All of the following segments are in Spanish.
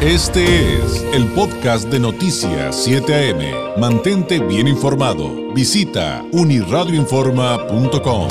Este es el podcast de Noticias 7 AM. Mantente bien informado. Visita uniradioinforma.com.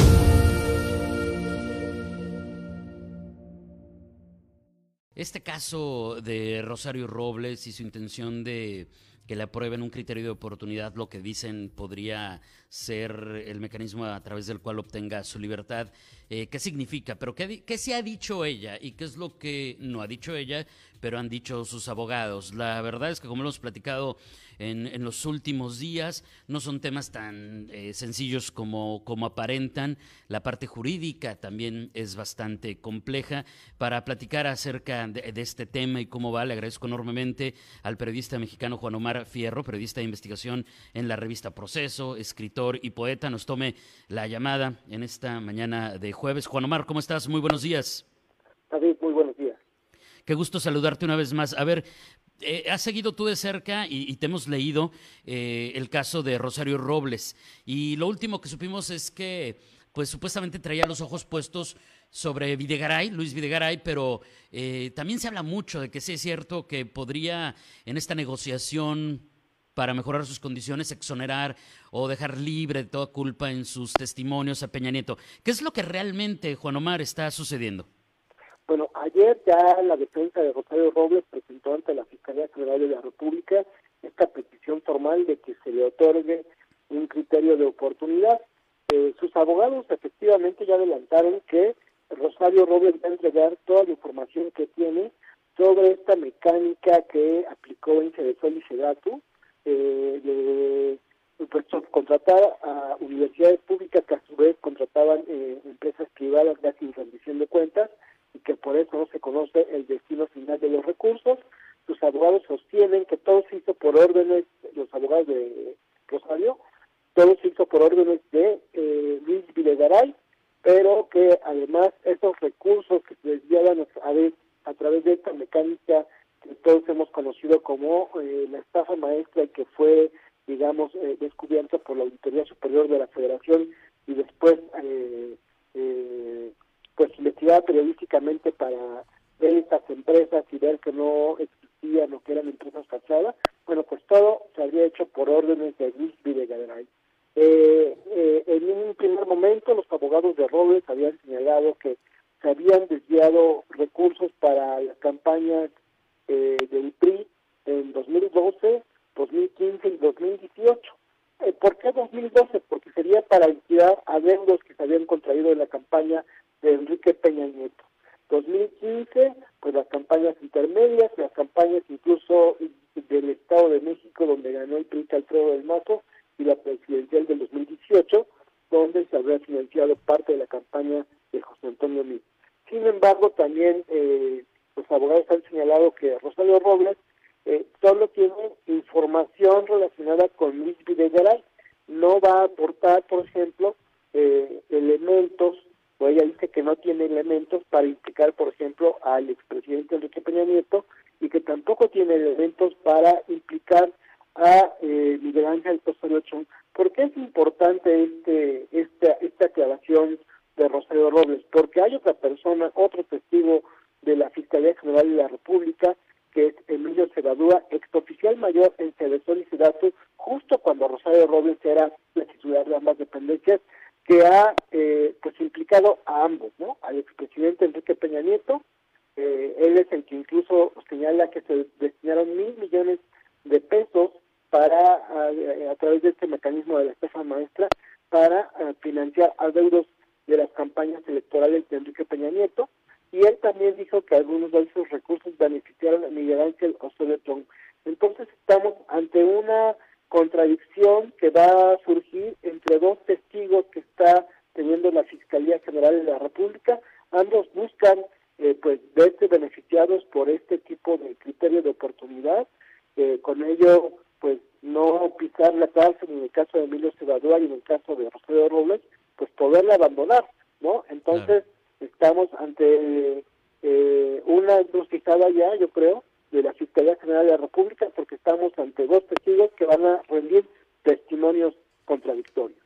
Este caso de Rosario Robles y su intención de que le aprueben un criterio de oportunidad, lo que dicen podría ser el mecanismo a través del cual obtenga su libertad. Eh, ¿Qué significa? ¿Pero qué, qué se ha dicho ella y qué es lo que no ha dicho ella, pero han dicho sus abogados? La verdad es que como hemos platicado en, los últimos días, no son temas tan eh, sencillos como, como aparentan. La parte jurídica también es bastante compleja. Para platicar acerca de, este tema y cómo va, le agradezco enormemente al periodista mexicano Juan Omar Fierro, periodista de investigación en la revista Proceso, escritor y poeta. Nos tome la llamada en esta mañana de jueves. Juan Omar, ¿cómo estás? Muy buenos días. David, muy buenos días. Qué gusto saludarte una vez más. A ver, eh, has seguido tú de cerca y, te hemos leído eh, el caso de Rosario Robles. Y lo último que supimos es que, pues supuestamente traía los ojos puestos sobre Videgaray, Luis Videgaray, pero eh, también se habla mucho de que sí es cierto que podría en esta negociación para mejorar sus condiciones, exonerar o dejar libre de toda culpa en sus testimonios a Peña Nieto. ¿Qué es lo que realmente, Juan Omar, está sucediendo? Bueno, ayer ya la defensa de Rosario Robles presentó ante la Fiscalía General de la República esta petición formal de que se le otorgue un criterio de oportunidad. Eh, sus abogados efectivamente ya adelantaron que Rosario Robles va a entregar toda la información que tiene sobre esta mecánica que aplicó en Cedesol y eh, de pues, contratar a universidades públicas que a su vez contrataban eh, empresas privadas de sin rendición de cuentas y que por eso no se conoce el destino final de los recursos. Sus abogados sostienen que todo se hizo por órdenes, los abogados de Rosario, todo se hizo por órdenes de eh, Luis Videgaray, pero que además esos recursos que se desviaban a, a través de esta mecánica como eh, la estafa maestra y que fue, digamos, eh, descubierta por la Auditoría Superior de la Federación y después eh, eh pues investigada periodísticamente para ver estas empresas y ver que no existían o que eran empresas fachadas, bueno, pues todo se había hecho por órdenes de Luis Videgaray. Eh, en un primer momento los abogados de Robles habían señalado que se habían desviado recursos para las campañas eh, del PRI 2012, 2015 y 2018. Eh, ¿Por qué 2012? Porque sería para liquidar adeudos que se habían contraído en la campaña de Enrique Peña Nieto. 2015, pues las campañas intermedias, las campañas incluso del Estado de México, donde ganó el PRI Alfredo del Mazo, y la presidencial del 2018, donde se habría financiado parte de la campaña de José Antonio Mí. Sin embargo, también eh, los abogados han señalado que Rosario Robles información relacionada con Luis Videgaray, no va a aportar, por ejemplo, eh, elementos o ella dice que no tiene elementos para implicar, por ejemplo, al expresidente Enrique Peña Nieto y que tampoco tiene elementos para implicar a eh, Miguel Ángel Osorio Chong. ¿Por qué es importante este, esta, esta aclaración de Rosario Robles? Porque hay otra persona, otro testigo de la Fiscalía General de la República, que es Emilio Cebadúa, mayor en Cedesol y Sedatu, justo cuando Rosario Robles era la titular de ambas dependencias, que ha eh, pues implicado a ambos, ¿no? Al expresidente Enrique Peña Nieto, eh, él es el que incluso señala que se destinaron mil millones de pesos para, a, través de este mecanismo de la estafa maestra, para financiar adeudos de las campañas electorales de Enrique Peña Nieto, y él también dijo que algunos de esos recursos beneficiaron a Miguel Ángel Osorio Entonces estamos ante una contradicción que va a surgir entre dos testigos que está teniendo la Fiscalía General de la República. Ambos buscan eh, pues verse beneficiados por este tipo de criterio de oportunidad. Eh, con ello, pues no pisar la cárcel en el caso de Emilio Cebadúa y en el caso de Rosario Robles, pues poderla abandonar, ¿no? Entonces estamos ante eh, una encrucijada ya, yo creo, de la Fiscalía General de la República porque estamos ante dos testigos que van a rendir testimonios contradictorios.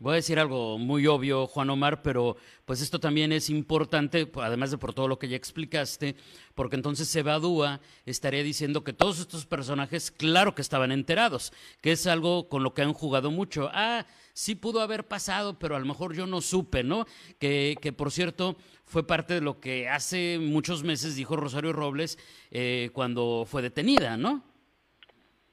Voy a decir algo muy obvio, Juan Omar, pero pues esto también es importante, además de por todo lo que ya explicaste, porque entonces Sebadúa estaría diciendo que todos estos personajes, claro que estaban enterados, que es algo con lo que han jugado mucho. Ah, sí pudo haber pasado, pero a lo mejor yo no supe, ¿no? Que, que por cierto, fue parte de lo que hace muchos meses dijo Rosario Robles eh, cuando fue detenida, ¿no?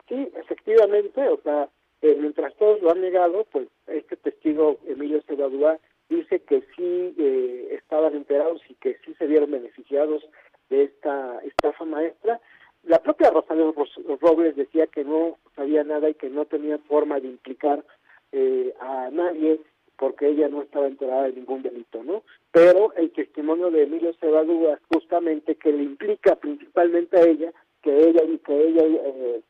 Sí, efectivamente, o sea, eh, mientras todos lo han negado, pues este testigo Emilio Cebadúa dice que sí eh, estaban enterados y que sí se vieron beneficiados de esta estafa maestra. La propia Rosario Robles decía que no sabía nada y que no tenía forma de implicar eh, a nadie porque ella no estaba enterada de ningún delito, ¿no? Pero el testimonio de Emilio Cebadúa justamente que le implica principalmente a ella, que ella y que ella eh,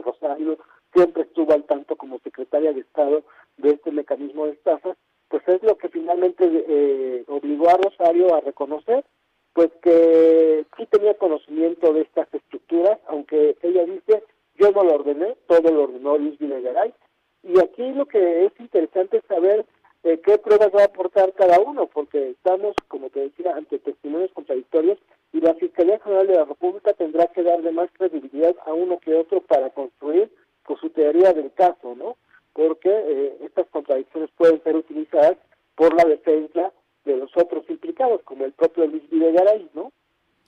Rosario siempre estuvo al tanto como secretaria de Estado de este mecanismo de estafas, pues es lo que finalmente eh, obligó a Rosario a reconocer, pues que sí tenía conocimiento de estas estructuras, aunque ella dice, yo no lo ordené, todo lo ordenó Luis Videgaray, y aquí lo que es interesante es saber eh, qué pruebas va a aportar cada uno, porque estamos, como te decía, ante testimonios contradictorios y la Fiscalía General de la República tendrá que darle más credibilidad a uno que otro para construir con su teoría del caso, ¿no? Porque eh, estas contradicciones pueden ser utilizadas por la defensa de los otros implicados, como el propio Luis Videgaray, ¿no?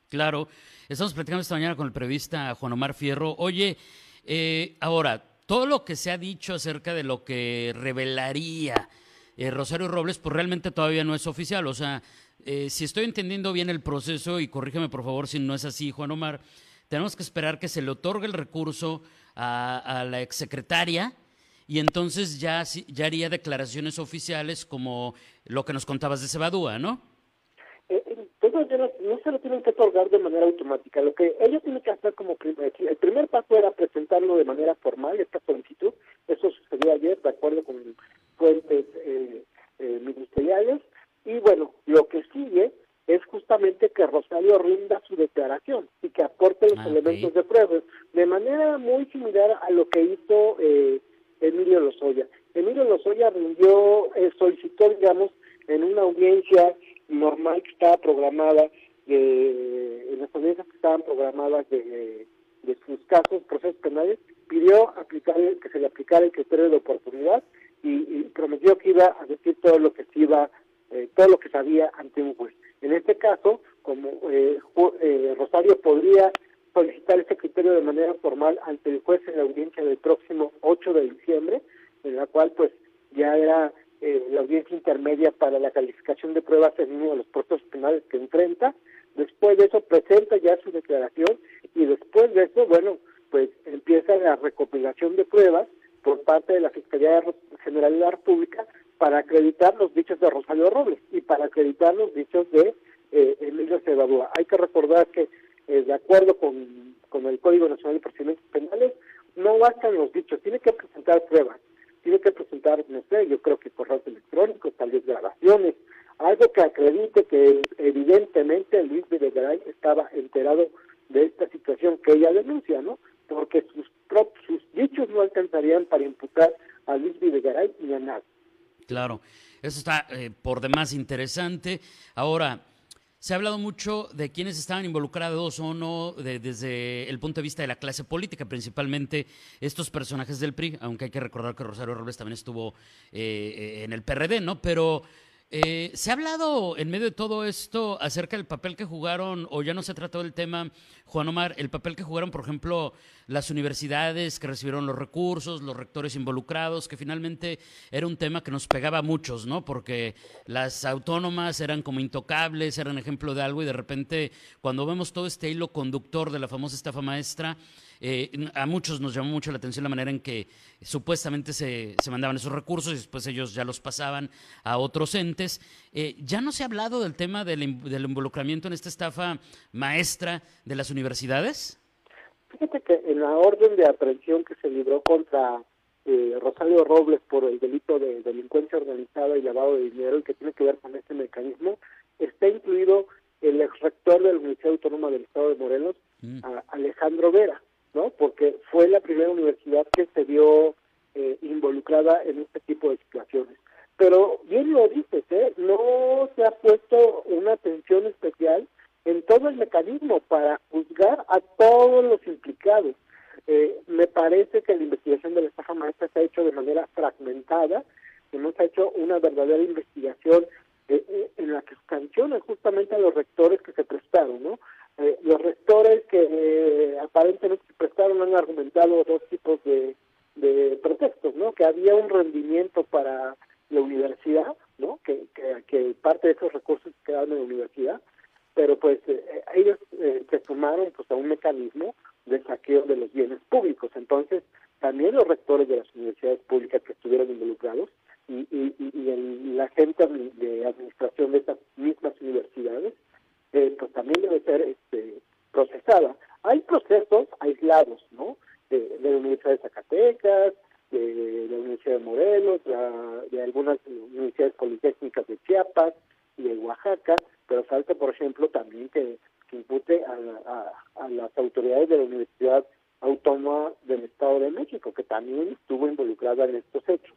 Claro, estamos platicando esta mañana con el periodista Juan Omar Fierro. Oye, eh, ahora, todo lo que se ha dicho acerca de lo que revelaría eh, Rosario Robles, pues realmente todavía no es oficial. O sea, si estoy entendiendo bien el proceso, y corrígeme por favor si no es así, Juan Omar, tenemos que esperar que se le otorgue el recurso a, la exsecretaria y entonces ya, ya haría declaraciones oficiales como lo que nos contabas de Cebadúa, ¿no? Eh, eh no, se lo tienen que otorgar de manera automática. Lo que ella tiene que hacer como primer, el primer paso era presentarlo de manera formal, esta solicitud. Eso sucedió ayer, de acuerdo con fuentes eh, eh, ministeriales. Y bueno, lo que sigue es justamente que Rosario rinda su declaración y que aporte los ah, elementos de prueba, de manera muy similar a lo que hizo eh, Emilio Lozoya. Emilio Lozoya rindió, eh, solicitó, digamos, en una audiencia normal que estaba programada, de, en las audiencias que estaban programadas de, de sus casos, procesos penales, pidió aplicar que se le aplicara el criterio de oportunidad y, prometió que iba a decir todo lo que se iba, eh, todo lo que sabía ante un juez. En este caso, como eh, eh, Rosario podría solicitar ese criterio de manera formal ante el juez en la audiencia del próximo 8 de diciembre, en la cual pues ya era eh, la intermedia para la calificación de pruebas en uno de los procesos penales que enfrenta. Después de eso presenta ya su declaración y después de eso, bueno, pues empieza la recopilación de pruebas por parte de la Fiscalía General de la República para acreditar los dichos de Rosario Robles y para acreditar los dichos de eh, Emilio Cebadúa. Hay que recordar que, eh, de acuerdo con, con el Código Nacional de Procedimientos Penales, no bastan los dichos, tiene que presentar pruebas, tiene que presentar, no sé, yo creo que correos electrónicos, tal vez grabaciones, algo que acredite que evidentemente Luis Videgaray estaba enterado de esta situación que ella denuncia, ¿no? Porque sus, sus dichos no alcanzarían para imputar a Luis Videgaray ni a nadie. Claro, eso está eh, por demás interesante. Ahora, se ha hablado mucho de quienes estaban involucrados o no desde el punto de vista de la clase política, principalmente estos personajes del PRI, aunque hay que recordar que Rosario Robles también estuvo eh, eh, en el PRD, ¿no? Pero eh, ¿Se ha hablado en medio de todo esto acerca del papel que jugaron, o ya no se ha tratado el tema, Juan Omar, el papel que jugaron, por ejemplo, las universidades que recibieron los recursos, los rectores involucrados, que finalmente era un tema que nos pegaba a muchos, ¿no? Porque las autónomas eran como intocables, eran ejemplo de algo, y de repente, cuando vemos todo este hilo conductor de la famosa estafa maestra, eh, a muchos nos llamó mucho la atención la manera en que supuestamente se, se mandaban esos recursos y después ellos ya los pasaban a otros entes. Eh, ya no se ha hablado del tema del, del, involucramiento en esta estafa maestra de las universidades. Fíjate que en la orden de aprehensión que se libró contra eh, Rosario Robles por el delito de delincuencia organizada y lavado de dinero y que tiene que ver con este mecanismo, está incluido el ex rector de la Universidad Autónoma del Estado de Morelos, mm. Alejandro Vera. ¿No? Porque fue la primera universidad que se vio eh, involucrada en este tipo de situaciones. Pero bien lo dices, ¿eh? no se ha puesto una atención especial en todo el mecanismo para juzgar a todos los implicados. Eh, me parece que la investigación de la estafa maestra se ha hecho de manera fragmentada, que no se ha hecho una verdadera investigación eh, eh, en la que sanciona justamente a los rectores que se prestaron, ¿no? los rectores que aparentemente han argumentado dos tipos de, de pretextos, ¿no? Que había un rendimiento para la universidad, ¿no? Que, que, parte de esos recursos quedaban en la universidad, pero pues ellos se sumaron pues a un mecanismo de saqueo de los bienes públicos. Entonces, también los rectores de las universidades públicas que estuvieron involucrados y, la gente de administración de esas mismas universidades, eh, pues también debe ser este, procesada. Hay procesos aislados, ¿no? De, la Universidad de Zacatecas, de, la Universidad de Morelos, de algunas universidades politécnicas de Chiapas y de Oaxaca, pero falta, por ejemplo, también que impute a, las autoridades de la Universidad Autónoma del Estado de México, que también estuvo involucrada en estos hechos.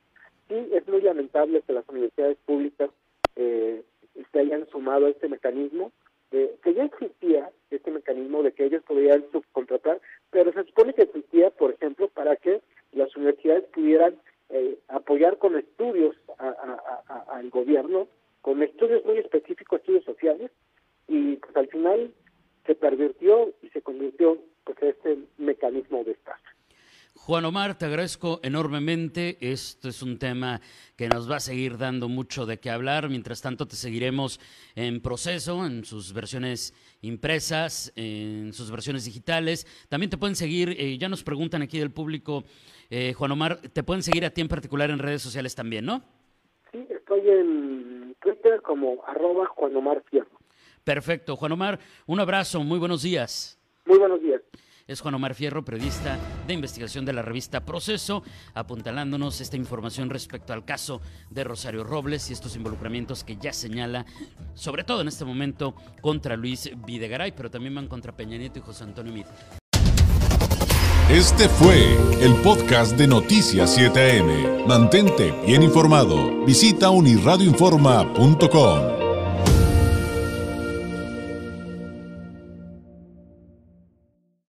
Sí, es muy lamentable que las universidades públicas eh, se hayan sumado a este mecanismo, que ya existía este mecanismo de que ellos podían subcontratar, pero se supone que existía, por ejemplo, para que las universidades pudieran eh, apoyar con estudios al gobierno, con estudios muy específicos, estudios sociales, y pues al final se pervirtió y se convirtió pues este mecanismo de estafa. Juan Omar, te agradezco enormemente. Esto es un tema que nos va a seguir dando mucho de qué hablar. Mientras tanto, te seguiremos en proceso, en sus versiones impresas, en sus versiones digitales. También te pueden seguir, eh, ya nos preguntan aquí del público, eh, Juan Omar, te pueden seguir a ti en particular en redes sociales también, ¿no? Sí, estoy en Twitter como arroba Juan Omar Fierro. Perfecto. Juan Omar, un abrazo, muy buenos días. Muy buenos días. Es Juan Omar Fierro, periodista de investigación de la revista Proceso, apuntalándonos esta información respecto al caso de Rosario Robles y estos involucramientos que ya señala, sobre todo en este momento, contra Luis Videgaray, pero también van contra Peña Nieto y José Antonio Mit. Este fue el podcast de Noticias 7am. Mantente bien informado. Visita unirradioinforma.com.